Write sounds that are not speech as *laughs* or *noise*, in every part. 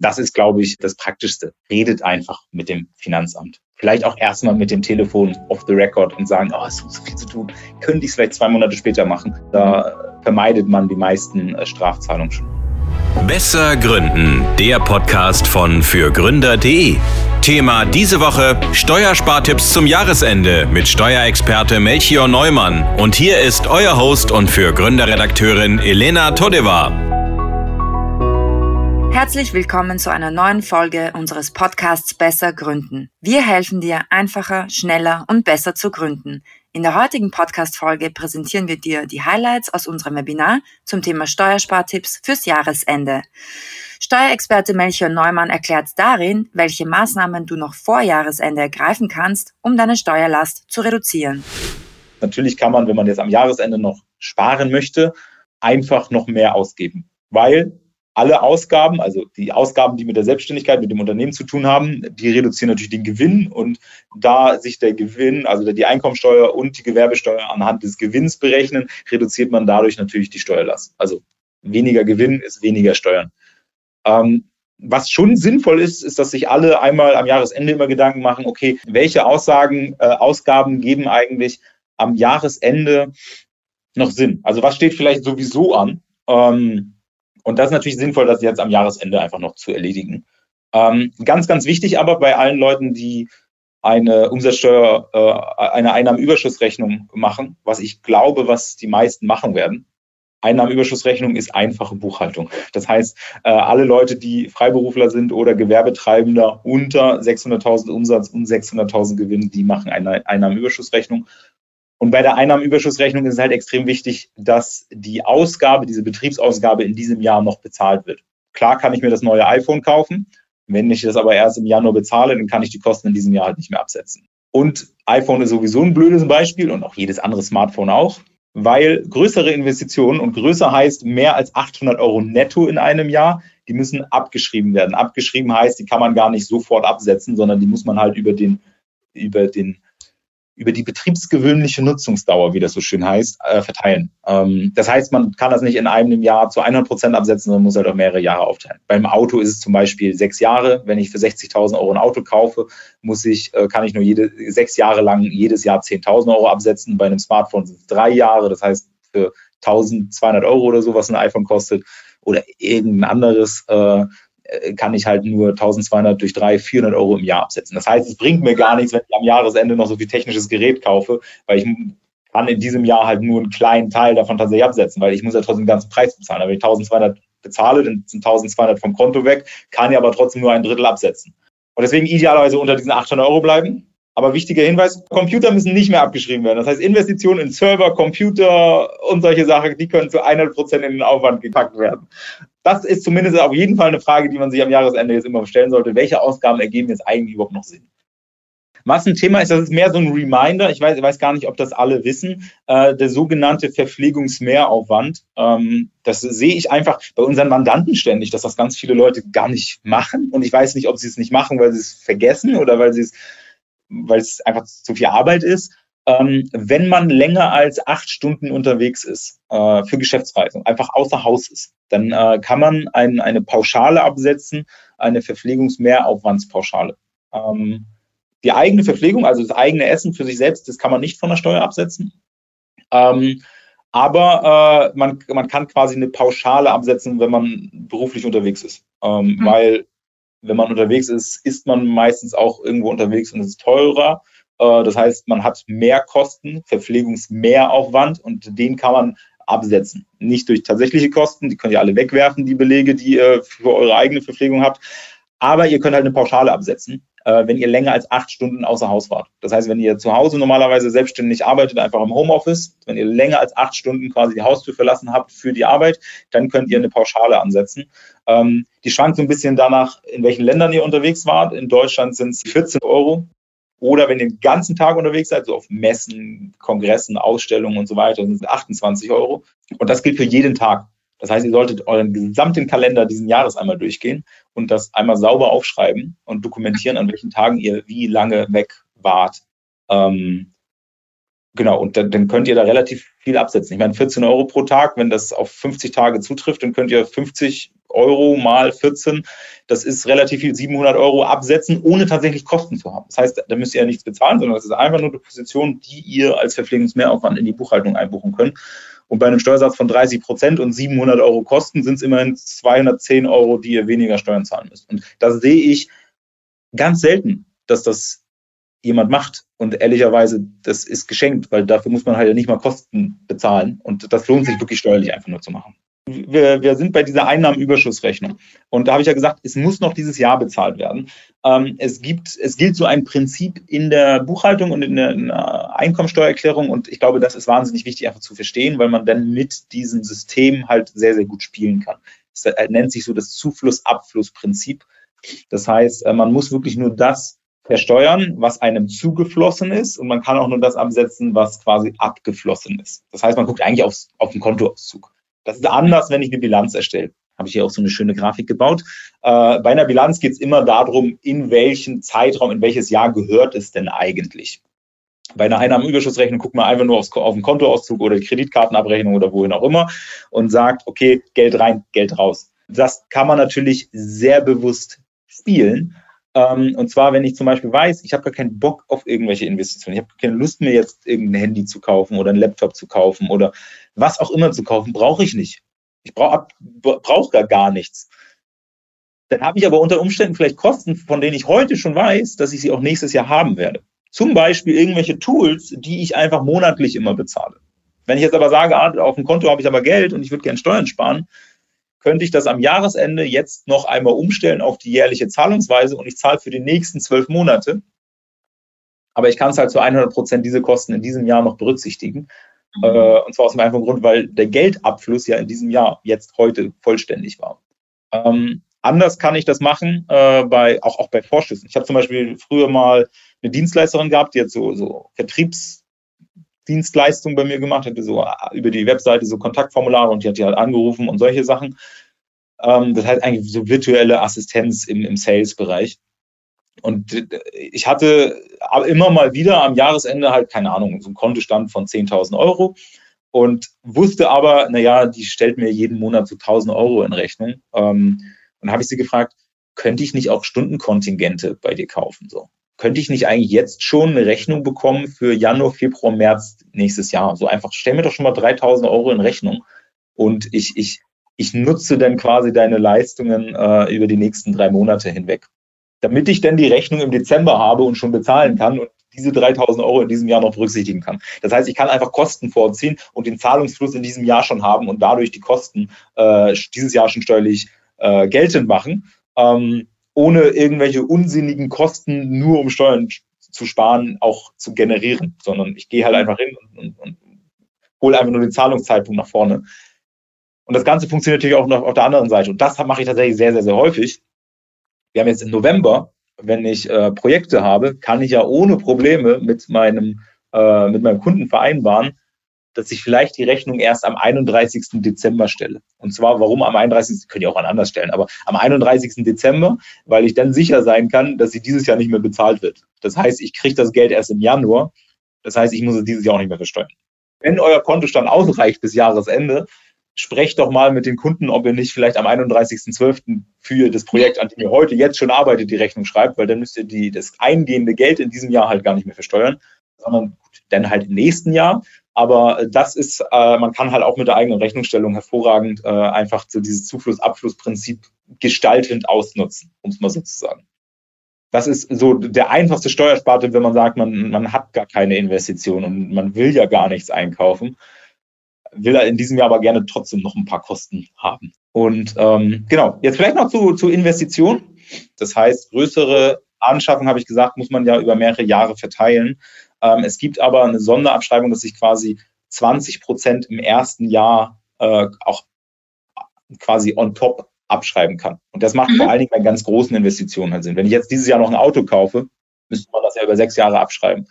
Das ist, glaube ich, das Praktischste. Redet einfach mit dem Finanzamt. Vielleicht auch erstmal mit dem Telefon off the record und sagen, oh, es ist so viel zu tun. Könnte ich es vielleicht zwei Monate später machen? Da vermeidet man die meisten äh, Strafzahlungen schon. Besser Gründen, der Podcast von fürgründer.de. Thema diese Woche Steuerspartipps zum Jahresende mit Steuerexperte Melchior Neumann. Und hier ist euer Host und für Gründerredakteurin Elena Todeva. Herzlich willkommen zu einer neuen Folge unseres Podcasts Besser Gründen. Wir helfen dir einfacher, schneller und besser zu gründen. In der heutigen Podcast-Folge präsentieren wir dir die Highlights aus unserem Webinar zum Thema Steuerspartipps fürs Jahresende. Steuerexperte Melchior Neumann erklärt darin, welche Maßnahmen du noch vor Jahresende ergreifen kannst, um deine Steuerlast zu reduzieren. Natürlich kann man, wenn man jetzt am Jahresende noch sparen möchte, einfach noch mehr ausgeben, weil alle Ausgaben, also die Ausgaben, die mit der Selbstständigkeit, mit dem Unternehmen zu tun haben, die reduzieren natürlich den Gewinn und da sich der Gewinn, also die Einkommensteuer und die Gewerbesteuer anhand des Gewinns berechnen, reduziert man dadurch natürlich die Steuerlast. Also weniger Gewinn ist weniger Steuern. Ähm, was schon sinnvoll ist, ist, dass sich alle einmal am Jahresende immer Gedanken machen, okay, welche Aussagen, äh, Ausgaben geben eigentlich am Jahresende noch Sinn? Also was steht vielleicht sowieso an? Ähm, und das ist natürlich sinnvoll, das jetzt am Jahresende einfach noch zu erledigen. Ähm, ganz, ganz wichtig aber bei allen Leuten, die eine Umsatzsteuer, äh, eine Einnahmenüberschussrechnung machen, was ich glaube, was die meisten machen werden. Einnahmenüberschussrechnung ist einfache Buchhaltung. Das heißt, äh, alle Leute, die Freiberufler sind oder Gewerbetreibender unter 600.000 Umsatz und 600.000 Gewinn, die machen eine Einnahmenüberschussrechnung. Und bei der Einnahmenüberschussrechnung ist es halt extrem wichtig, dass die Ausgabe, diese Betriebsausgabe in diesem Jahr noch bezahlt wird. Klar kann ich mir das neue iPhone kaufen. Wenn ich das aber erst im Januar bezahle, dann kann ich die Kosten in diesem Jahr halt nicht mehr absetzen. Und iPhone ist sowieso ein blödes Beispiel und auch jedes andere Smartphone auch, weil größere Investitionen und größer heißt mehr als 800 Euro netto in einem Jahr, die müssen abgeschrieben werden. Abgeschrieben heißt, die kann man gar nicht sofort absetzen, sondern die muss man halt über den, über den über die betriebsgewöhnliche Nutzungsdauer, wie das so schön heißt, äh, verteilen. Ähm, das heißt, man kann das nicht in einem Jahr zu 100 Prozent absetzen, sondern muss halt auch mehrere Jahre aufteilen. Beim Auto ist es zum Beispiel sechs Jahre. Wenn ich für 60.000 Euro ein Auto kaufe, muss ich, äh, kann ich nur jede, sechs Jahre lang jedes Jahr 10.000 Euro absetzen. Bei einem Smartphone sind es drei Jahre. Das heißt, für 1.200 Euro oder so, was ein iPhone kostet, oder irgendein anderes äh, kann ich halt nur 1200 durch drei, 400 Euro im Jahr absetzen. Das heißt, es bringt mir gar nichts, wenn ich am Jahresende noch so viel technisches Gerät kaufe, weil ich kann in diesem Jahr halt nur einen kleinen Teil davon tatsächlich absetzen, weil ich muss ja trotzdem den ganzen Preis bezahlen. Aber wenn ich 1200 bezahle, dann sind 1200 vom Konto weg, kann ich aber trotzdem nur ein Drittel absetzen. Und deswegen idealerweise unter diesen 800 Euro bleiben. Aber wichtiger Hinweis, Computer müssen nicht mehr abgeschrieben werden. Das heißt, Investitionen in Server, Computer und solche Sachen, die können zu 100 Prozent in den Aufwand gepackt werden das ist zumindest auf jeden Fall eine Frage, die man sich am Jahresende jetzt immer stellen sollte. Welche Ausgaben ergeben jetzt eigentlich überhaupt noch Sinn? Was ein Thema ist, das ist mehr so ein Reminder. Ich weiß, ich weiß gar nicht, ob das alle wissen. Äh, der sogenannte Verpflegungsmehraufwand. Ähm, das sehe ich einfach bei unseren Mandanten ständig, dass das ganz viele Leute gar nicht machen. Und ich weiß nicht, ob sie es nicht machen, weil sie es vergessen oder weil sie es, weil es einfach zu viel Arbeit ist ähm, wenn man länger als acht Stunden unterwegs ist äh, für Geschäftsreisen, einfach außer Haus ist, dann äh, kann man ein, eine Pauschale absetzen, eine Verpflegungsmehraufwandspauschale. Ähm, die eigene Verpflegung, also das eigene Essen für sich selbst, das kann man nicht von der Steuer absetzen. Ähm, aber äh, man, man kann quasi eine Pauschale absetzen, wenn man beruflich unterwegs ist. Ähm, mhm. Weil wenn man unterwegs ist, ist man meistens auch irgendwo unterwegs und es ist teurer. Äh, das heißt, man hat mehr Kosten, Verpflegungsmehraufwand und den kann man absetzen. Nicht durch tatsächliche Kosten, die könnt ihr alle wegwerfen, die Belege, die ihr für eure eigene Verpflegung habt. Aber ihr könnt halt eine Pauschale absetzen, äh, wenn ihr länger als acht Stunden außer Haus wart. Das heißt, wenn ihr zu Hause normalerweise selbstständig arbeitet, einfach im Homeoffice, wenn ihr länger als acht Stunden quasi die Haustür verlassen habt für die Arbeit, dann könnt ihr eine Pauschale ansetzen. Ähm, die schwankt so ein bisschen danach, in welchen Ländern ihr unterwegs wart. In Deutschland sind es 14 Euro oder wenn ihr den ganzen Tag unterwegs seid, so auf Messen, Kongressen, Ausstellungen und so weiter, sind es 28 Euro. Und das gilt für jeden Tag. Das heißt, ihr solltet euren gesamten Kalender diesen Jahres einmal durchgehen und das einmal sauber aufschreiben und dokumentieren, an welchen Tagen ihr wie lange weg wart. Ähm, Genau, und dann, dann, könnt ihr da relativ viel absetzen. Ich meine, 14 Euro pro Tag, wenn das auf 50 Tage zutrifft, dann könnt ihr 50 Euro mal 14, das ist relativ viel, 700 Euro absetzen, ohne tatsächlich Kosten zu haben. Das heißt, da müsst ihr ja nichts bezahlen, sondern das ist einfach nur eine Position, die ihr als Verpflegungsmehraufwand in die Buchhaltung einbuchen könnt. Und bei einem Steuersatz von 30 Prozent und 700 Euro Kosten sind es immerhin 210 Euro, die ihr weniger Steuern zahlen müsst. Und da sehe ich ganz selten, dass das jemand macht. Und ehrlicherweise, das ist geschenkt, weil dafür muss man halt nicht mal Kosten bezahlen. Und das lohnt sich wirklich steuerlich einfach nur zu machen. Wir, wir sind bei dieser Einnahmenüberschussrechnung. Und da habe ich ja gesagt, es muss noch dieses Jahr bezahlt werden. Ähm, es gibt, es gilt so ein Prinzip in der Buchhaltung und in der, in der Einkommensteuererklärung. Und ich glaube, das ist wahnsinnig wichtig einfach zu verstehen, weil man dann mit diesem System halt sehr, sehr gut spielen kann. Es nennt sich so das Zufluss-Abfluss-Prinzip. Das heißt, äh, man muss wirklich nur das versteuern, was einem zugeflossen ist und man kann auch nur das absetzen, was quasi abgeflossen ist. Das heißt, man guckt eigentlich aufs, auf den Kontoauszug. Das ist anders, wenn ich eine Bilanz erstelle. Habe ich hier auch so eine schöne Grafik gebaut. Äh, bei einer Bilanz geht es immer darum, in welchen Zeitraum, in welches Jahr gehört es denn eigentlich. Bei einer Einnahmenüberschussrechnung guckt man einfach nur aufs, auf den Kontoauszug oder die Kreditkartenabrechnung oder wohin auch immer und sagt, okay, Geld rein, Geld raus. Das kann man natürlich sehr bewusst spielen ähm, und zwar, wenn ich zum Beispiel weiß, ich habe gar keinen Bock auf irgendwelche Investitionen, ich habe keine Lust mir jetzt irgendein Handy zu kaufen oder einen Laptop zu kaufen oder was auch immer zu kaufen, brauche ich nicht. Ich brauche brauch gar, gar nichts. Dann habe ich aber unter Umständen vielleicht Kosten, von denen ich heute schon weiß, dass ich sie auch nächstes Jahr haben werde. Zum Beispiel irgendwelche Tools, die ich einfach monatlich immer bezahle. Wenn ich jetzt aber sage, ah, auf dem Konto habe ich aber Geld und ich würde gerne Steuern sparen, könnte ich das am Jahresende jetzt noch einmal umstellen auf die jährliche Zahlungsweise und ich zahle für die nächsten zwölf Monate. Aber ich kann es halt zu 100 Prozent diese Kosten in diesem Jahr noch berücksichtigen. Mhm. Äh, und zwar aus dem einfachen Grund, weil der Geldabfluss ja in diesem Jahr jetzt heute vollständig war. Ähm, anders kann ich das machen, äh, bei, auch, auch bei Vorschüssen. Ich habe zum Beispiel früher mal eine Dienstleisterin gehabt, die hat so, so Vertriebs- Dienstleistung bei mir gemacht, hatte so äh, über die Webseite so Kontaktformulare und die hat die halt angerufen und solche Sachen. Ähm, das heißt eigentlich so virtuelle Assistenz im, im Sales-Bereich. Und ich hatte immer mal wieder am Jahresende halt, keine Ahnung, so einen Kontostand von 10.000 Euro und wusste aber, naja, die stellt mir jeden Monat so 1.000 Euro in Rechnung. Ähm, und habe ich sie gefragt, könnte ich nicht auch Stundenkontingente bei dir kaufen? So könnte ich nicht eigentlich jetzt schon eine Rechnung bekommen für Januar, Februar, März nächstes Jahr? So einfach, stell mir doch schon mal 3000 Euro in Rechnung und ich, ich, ich nutze dann quasi deine Leistungen äh, über die nächsten drei Monate hinweg. Damit ich dann die Rechnung im Dezember habe und schon bezahlen kann und diese 3000 Euro in diesem Jahr noch berücksichtigen kann. Das heißt, ich kann einfach Kosten vorziehen und den Zahlungsfluss in diesem Jahr schon haben und dadurch die Kosten äh, dieses Jahr schon steuerlich äh, geltend machen. Ähm, ohne irgendwelche unsinnigen Kosten nur um Steuern zu sparen, auch zu generieren, sondern ich gehe halt einfach hin und, und, und hole einfach nur den Zahlungszeitpunkt nach vorne. Und das Ganze funktioniert natürlich auch noch auf der anderen Seite. Und das mache ich tatsächlich sehr, sehr, sehr häufig. Wir haben jetzt im November, wenn ich äh, Projekte habe, kann ich ja ohne Probleme mit meinem, äh, mit meinem Kunden vereinbaren, dass ich vielleicht die Rechnung erst am 31. Dezember stelle. Und zwar, warum am 31. könnt ihr auch an anders stellen, aber am 31. Dezember, weil ich dann sicher sein kann, dass sie dieses Jahr nicht mehr bezahlt wird. Das heißt, ich kriege das Geld erst im Januar. Das heißt, ich muss es dieses Jahr auch nicht mehr versteuern. Wenn euer Kontostand ausreicht bis Jahresende, sprecht doch mal mit den Kunden, ob ihr nicht vielleicht am 31.12. für das Projekt, an dem ihr heute jetzt schon arbeitet, die Rechnung schreibt, weil dann müsst ihr die, das eingehende Geld in diesem Jahr halt gar nicht mehr versteuern, sondern dann halt im nächsten Jahr. Aber das ist, äh, man kann halt auch mit der eigenen Rechnungsstellung hervorragend äh, einfach so dieses Zufluss-Abfluss-Prinzip gestaltend ausnutzen, um es mal so zu sagen. Das ist so der einfachste Steuersparte, wenn man sagt, man, man hat gar keine Investition und man will ja gar nichts einkaufen, will er in diesem Jahr aber gerne trotzdem noch ein paar Kosten haben. Und ähm, genau, jetzt vielleicht noch zu, zu Investitionen. Das heißt, größere Anschaffung, habe ich gesagt, muss man ja über mehrere Jahre verteilen. Ähm, es gibt aber eine Sonderabschreibung, dass ich quasi 20 Prozent im ersten Jahr äh, auch quasi on top abschreiben kann. Und das macht mhm. vor allen Dingen bei ganz großen Investitionen halt Sinn. Wenn ich jetzt dieses Jahr noch ein Auto kaufe, müsste man das ja über sechs Jahre abschreiben.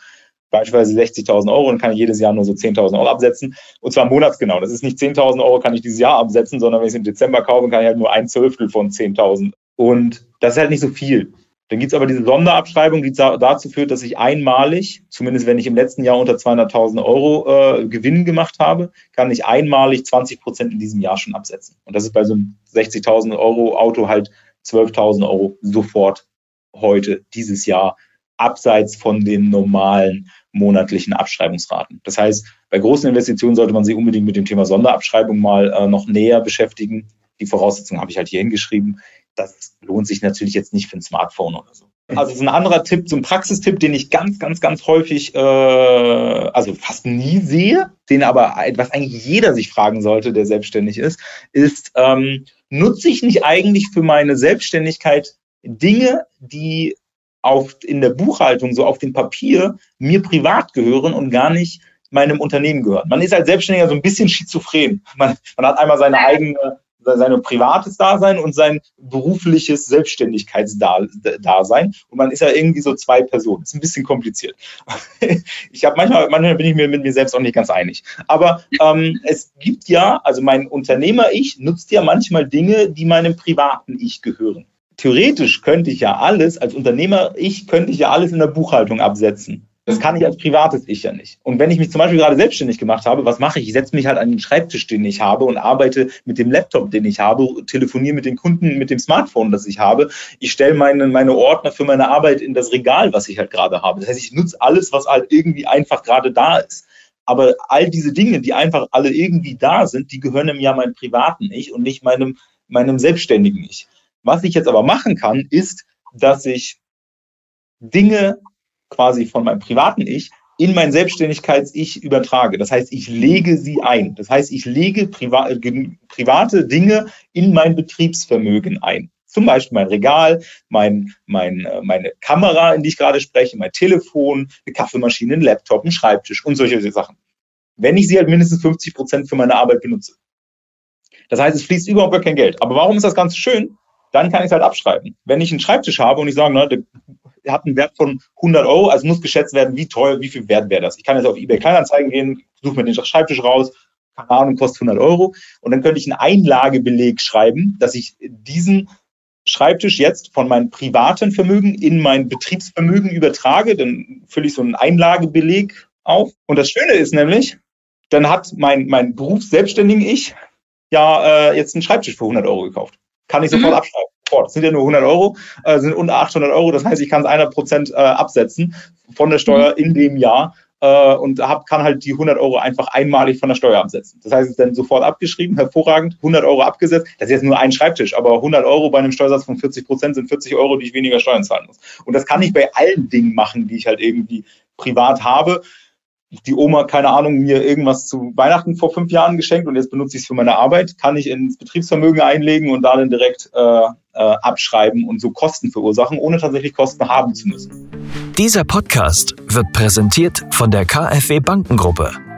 Beispielsweise 60.000 Euro, dann kann ich jedes Jahr nur so 10.000 Euro absetzen. Und zwar monatsgenau. Das ist nicht 10.000 Euro kann ich dieses Jahr absetzen, sondern wenn ich es im Dezember kaufe, kann ich halt nur ein Zwölftel von 10.000. Und das ist halt nicht so viel. Dann gibt es aber diese Sonderabschreibung, die dazu führt, dass ich einmalig, zumindest wenn ich im letzten Jahr unter 200.000 Euro äh, Gewinn gemacht habe, kann ich einmalig 20 Prozent in diesem Jahr schon absetzen. Und das ist bei so einem 60.000 Euro Auto halt 12.000 Euro sofort heute, dieses Jahr, abseits von den normalen monatlichen Abschreibungsraten. Das heißt, bei großen Investitionen sollte man sich unbedingt mit dem Thema Sonderabschreibung mal äh, noch näher beschäftigen. Die Voraussetzungen habe ich halt hier hingeschrieben. Das lohnt sich natürlich jetzt nicht für ein Smartphone oder so. Also so ein anderer Tipp, so ein Praxistipp, den ich ganz, ganz, ganz häufig, äh, also fast nie sehe, den aber was eigentlich jeder sich fragen sollte, der selbstständig ist, ist, ähm, nutze ich nicht eigentlich für meine Selbstständigkeit Dinge, die auf, in der Buchhaltung, so auf dem Papier, mir privat gehören und gar nicht meinem Unternehmen gehören. Man ist als Selbstständiger so ein bisschen schizophren. Man, man hat einmal seine eigene sein privates Dasein und sein berufliches Selbstständigkeitsdasein. Und man ist ja irgendwie so zwei Personen. Ist ein bisschen kompliziert. *laughs* Ich habe manchmal, manchmal bin ich mir mit mir selbst auch nicht ganz einig. Aber ähm, es gibt ja, also mein Unternehmer-Ich nutzt ja manchmal Dinge, die meinem privaten Ich gehören. Theoretisch könnte ich ja alles, als Unternehmer-Ich könnte ich ja alles in der Buchhaltung absetzen. Das kann ich als privates Ich ja nicht. Und wenn ich mich zum Beispiel gerade selbstständig gemacht habe, was mache ich? Ich setze mich halt an den Schreibtisch, den ich habe und arbeite mit dem Laptop, den ich habe, telefoniere mit den Kunden mit dem Smartphone, das ich habe. Ich stelle meine, meine Ordner für meine Arbeit in das Regal, was ich halt gerade habe. Das heißt, ich nutze alles, was halt irgendwie einfach gerade da ist. Aber all diese Dinge, die einfach alle irgendwie da sind, die gehören ja meinem privaten Ich und nicht meinem, meinem selbstständigen Ich. Was ich jetzt aber machen kann, ist, dass ich Dinge quasi von meinem privaten Ich in mein Selbstständigkeits-Ich übertrage. Das heißt, ich lege sie ein. Das heißt, ich lege priva private Dinge in mein Betriebsvermögen ein. Zum Beispiel mein Regal, mein, mein, äh, meine Kamera, in die ich gerade spreche, mein Telefon, eine Kaffeemaschine, ein Laptop, ein Schreibtisch und solche Sachen. Wenn ich sie halt mindestens 50 Prozent für meine Arbeit benutze. Das heißt, es fließt überhaupt gar kein Geld. Aber warum ist das Ganze schön? Dann kann ich es halt abschreiben. Wenn ich einen Schreibtisch habe und ich sage, ne, der hat einen Wert von 100 Euro, also muss geschätzt werden, wie teuer, wie viel Wert wäre das. Ich kann jetzt auf eBay Kleinanzeigen gehen, suche mir den Schreibtisch raus, keine Ahnung, kostet 100 Euro und dann könnte ich einen Einlagebeleg schreiben, dass ich diesen Schreibtisch jetzt von meinem privaten Vermögen in mein Betriebsvermögen übertrage, dann fülle ich so einen Einlagebeleg auf. Und das Schöne ist nämlich, dann hat mein, mein berufsselbstständigen Ich ja äh, jetzt einen Schreibtisch für 100 Euro gekauft. Kann ich sofort mhm. abschreiben fort. Das sind ja nur 100 Euro, äh, sind unter 800 Euro. Das heißt, ich kann es 100 Prozent äh, absetzen von der Steuer mhm. in dem Jahr äh, und hab, kann halt die 100 Euro einfach einmalig von der Steuer absetzen. Das heißt, es ist dann sofort abgeschrieben, hervorragend, 100 Euro abgesetzt. Das ist jetzt nur ein Schreibtisch, aber 100 Euro bei einem Steuersatz von 40 Prozent sind 40 Euro, die ich weniger Steuern zahlen muss. Und das kann ich bei allen Dingen machen, die ich halt irgendwie privat habe die Oma, keine Ahnung, mir irgendwas zu Weihnachten vor fünf Jahren geschenkt und jetzt benutze ich es für meine Arbeit, kann ich ins Betriebsvermögen einlegen und da dann direkt äh, äh, abschreiben und so Kosten verursachen, ohne tatsächlich Kosten haben zu müssen. Dieser Podcast wird präsentiert von der KfW Bankengruppe.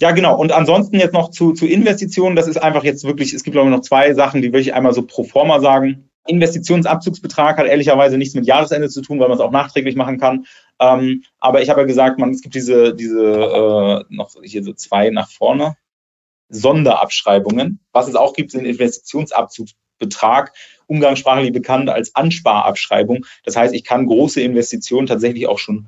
ja, genau. Und ansonsten jetzt noch zu, zu Investitionen. Das ist einfach jetzt wirklich, es gibt glaube ich noch zwei Sachen, die will ich einmal so pro forma sagen. Investitionsabzugsbetrag hat ehrlicherweise nichts mit Jahresende zu tun, weil man es auch nachträglich machen kann. Ähm, aber ich habe ja gesagt, man, es gibt diese, diese äh, noch hier so zwei nach vorne Sonderabschreibungen. Was es auch gibt, sind Investitionsabzugsbetrag, umgangssprachlich bekannt als Ansparabschreibung. Das heißt, ich kann große Investitionen tatsächlich auch schon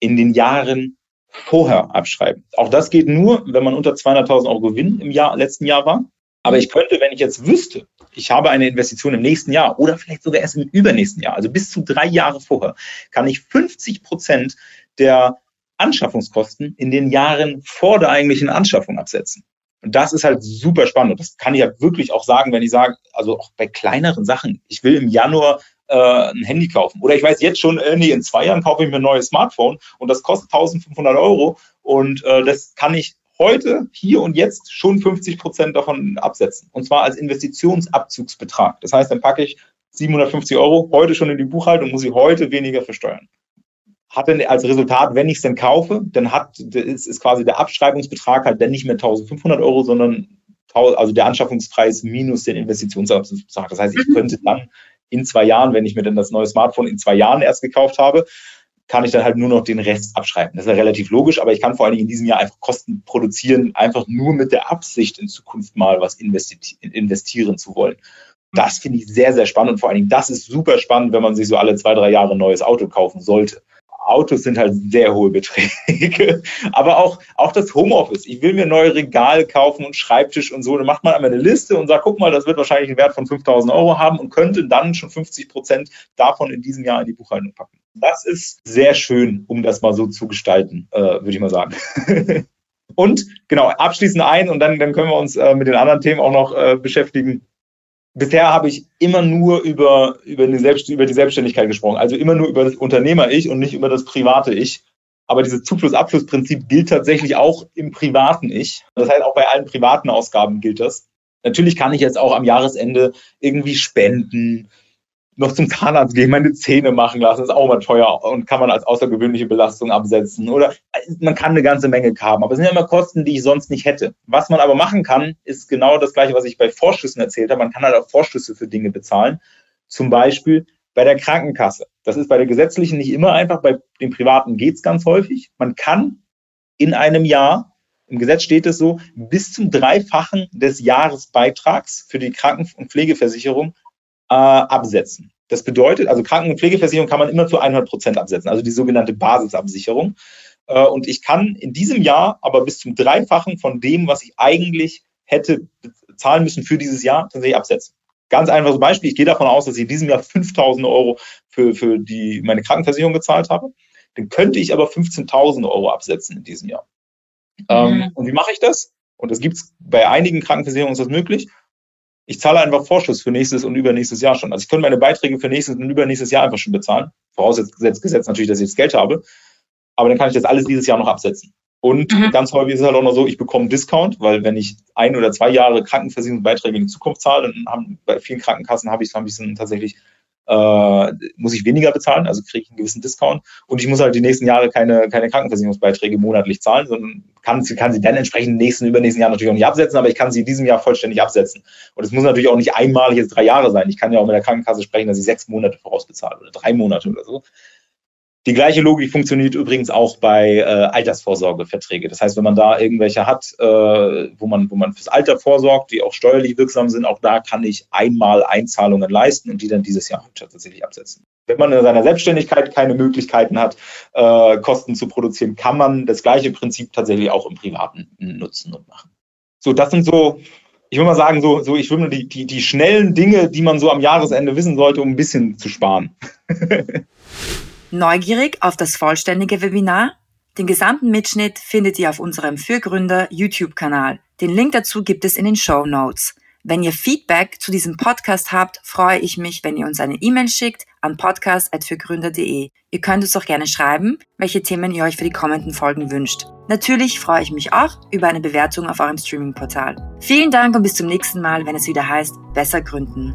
in den Jahren vorher abschreiben. Auch das geht nur, wenn man unter 200.000 Euro Gewinn im Jahr, letzten Jahr war. Aber ich könnte, wenn ich jetzt wüsste, ich habe eine Investition im nächsten Jahr oder vielleicht sogar erst im übernächsten Jahr, also bis zu drei Jahre vorher, kann ich 50 Prozent der Anschaffungskosten in den Jahren vor der eigentlichen Anschaffung absetzen. Und das ist halt super spannend. Und das kann ich halt wirklich auch sagen, wenn ich sage, also auch bei kleineren Sachen. Ich will im Januar äh, ein Handy kaufen. Oder ich weiß jetzt schon, äh, nee, in zwei Jahren kaufe ich mir ein neues Smartphone und das kostet 1500 Euro und äh, das kann ich heute, hier und jetzt schon 50 Prozent davon absetzen. Und zwar als Investitionsabzugsbetrag. Das heißt, dann packe ich 750 Euro heute schon in die Buchhaltung und muss ich heute weniger versteuern. hat dann als Resultat, wenn ich es denn kaufe, dann hat, ist, ist quasi der Abschreibungsbetrag halt dann nicht mehr 1500 Euro, sondern also der Anschaffungspreis minus den Investitionsabzugsbetrag. Das heißt, ich mhm. könnte dann in zwei Jahren, wenn ich mir dann das neue Smartphone in zwei Jahren erst gekauft habe, kann ich dann halt nur noch den Rest abschreiben. Das ist ja relativ logisch, aber ich kann vor allen Dingen in diesem Jahr einfach Kosten produzieren, einfach nur mit der Absicht, in Zukunft mal was investieren zu wollen. Das finde ich sehr, sehr spannend und vor allen Dingen, das ist super spannend, wenn man sich so alle zwei, drei Jahre ein neues Auto kaufen sollte. Autos sind halt sehr hohe Beträge. *laughs* Aber auch, auch das Homeoffice. Ich will mir neue Regale kaufen und Schreibtisch und so. Dann macht man einmal eine Liste und sagt, guck mal, das wird wahrscheinlich einen Wert von 5000 Euro haben und könnte dann schon 50 Prozent davon in diesem Jahr in die Buchhaltung packen. Das ist sehr schön, um das mal so zu gestalten, äh, würde ich mal sagen. *laughs* und genau, abschließend ein und dann, dann können wir uns äh, mit den anderen Themen auch noch äh, beschäftigen bisher habe ich immer nur über, über, eine Selbst, über die Selbstständigkeit gesprochen, also immer nur über das Unternehmer-Ich und nicht über das private Ich. Aber dieses Zufluss-Abfluss-Prinzip gilt tatsächlich auch im privaten Ich. Das heißt, auch bei allen privaten Ausgaben gilt das. Natürlich kann ich jetzt auch am Jahresende irgendwie spenden, noch zum Zahnarzt gehen, meine Zähne machen lassen, ist auch mal teuer und kann man als außergewöhnliche Belastung absetzen. Oder man kann eine ganze Menge haben, aber es sind ja immer Kosten, die ich sonst nicht hätte. Was man aber machen kann, ist genau das Gleiche, was ich bei Vorschüssen erzählt habe. Man kann halt auch Vorschüsse für Dinge bezahlen. Zum Beispiel bei der Krankenkasse. Das ist bei der gesetzlichen nicht immer einfach, bei den privaten geht es ganz häufig. Man kann in einem Jahr, im Gesetz steht es so, bis zum Dreifachen des Jahresbeitrags für die Kranken- und Pflegeversicherung äh, absetzen. Das bedeutet, also Kranken- und Pflegeversicherung kann man immer zu 100 Prozent absetzen, also die sogenannte Basisabsicherung. Äh, und ich kann in diesem Jahr aber bis zum Dreifachen von dem, was ich eigentlich hätte zahlen müssen für dieses Jahr, tatsächlich absetzen. Ganz einfaches Beispiel. Ich gehe davon aus, dass ich in diesem Jahr 5000 Euro für, für die, meine Krankenversicherung gezahlt habe. Dann könnte ich aber 15.000 Euro absetzen in diesem Jahr. Ähm, mhm. Ähm, und wie mache ich das? Und das gibt es bei einigen Krankenversicherungen ist das möglich ich zahle einfach Vorschuss für nächstes und übernächstes Jahr schon. Also ich könnte meine Beiträge für nächstes und übernächstes Jahr einfach schon bezahlen. Vorausgesetzt gesetzt natürlich, dass ich jetzt Geld habe. Aber dann kann ich das alles dieses Jahr noch absetzen. Und mhm. ganz häufig ist es halt auch noch so, ich bekomme Discount, weil wenn ich ein oder zwei Jahre Krankenversicherungsbeiträge in die Zukunft zahle, dann haben bei vielen Krankenkassen habe ich, habe ich dann tatsächlich äh, muss ich weniger bezahlen, also kriege ich einen gewissen Discount und ich muss halt die nächsten Jahre keine, keine Krankenversicherungsbeiträge monatlich zahlen, sondern kann, kann sie dann entsprechend nächsten, übernächsten Jahr natürlich auch nicht absetzen, aber ich kann sie in diesem Jahr vollständig absetzen. Und es muss natürlich auch nicht einmalig jetzt drei Jahre sein. Ich kann ja auch mit der Krankenkasse sprechen, dass ich sechs Monate vorausbezahle oder drei Monate oder so. Die gleiche Logik funktioniert übrigens auch bei äh, Altersvorsorgeverträge. Das heißt, wenn man da irgendwelche hat, äh, wo, man, wo man fürs Alter vorsorgt, die auch steuerlich wirksam sind, auch da kann ich einmal Einzahlungen leisten und die dann dieses Jahr tatsächlich absetzen. Wenn man in seiner Selbstständigkeit keine Möglichkeiten hat, äh, Kosten zu produzieren, kann man das gleiche Prinzip tatsächlich auch im Privaten nutzen und machen. So, das sind so ich würde mal sagen, so, so ich würde die, die, die schnellen Dinge, die man so am Jahresende wissen sollte, um ein bisschen zu sparen. *laughs* Neugierig auf das vollständige Webinar? Den gesamten Mitschnitt findet ihr auf unserem Fürgründer YouTube-Kanal. Den Link dazu gibt es in den Show Notes. Wenn ihr Feedback zu diesem Podcast habt, freue ich mich, wenn ihr uns eine E-Mail schickt an podcast.fürgründer.de. Ihr könnt uns auch gerne schreiben, welche Themen ihr euch für die kommenden Folgen wünscht. Natürlich freue ich mich auch über eine Bewertung auf eurem Streaming-Portal. Vielen Dank und bis zum nächsten Mal, wenn es wieder heißt, besser gründen.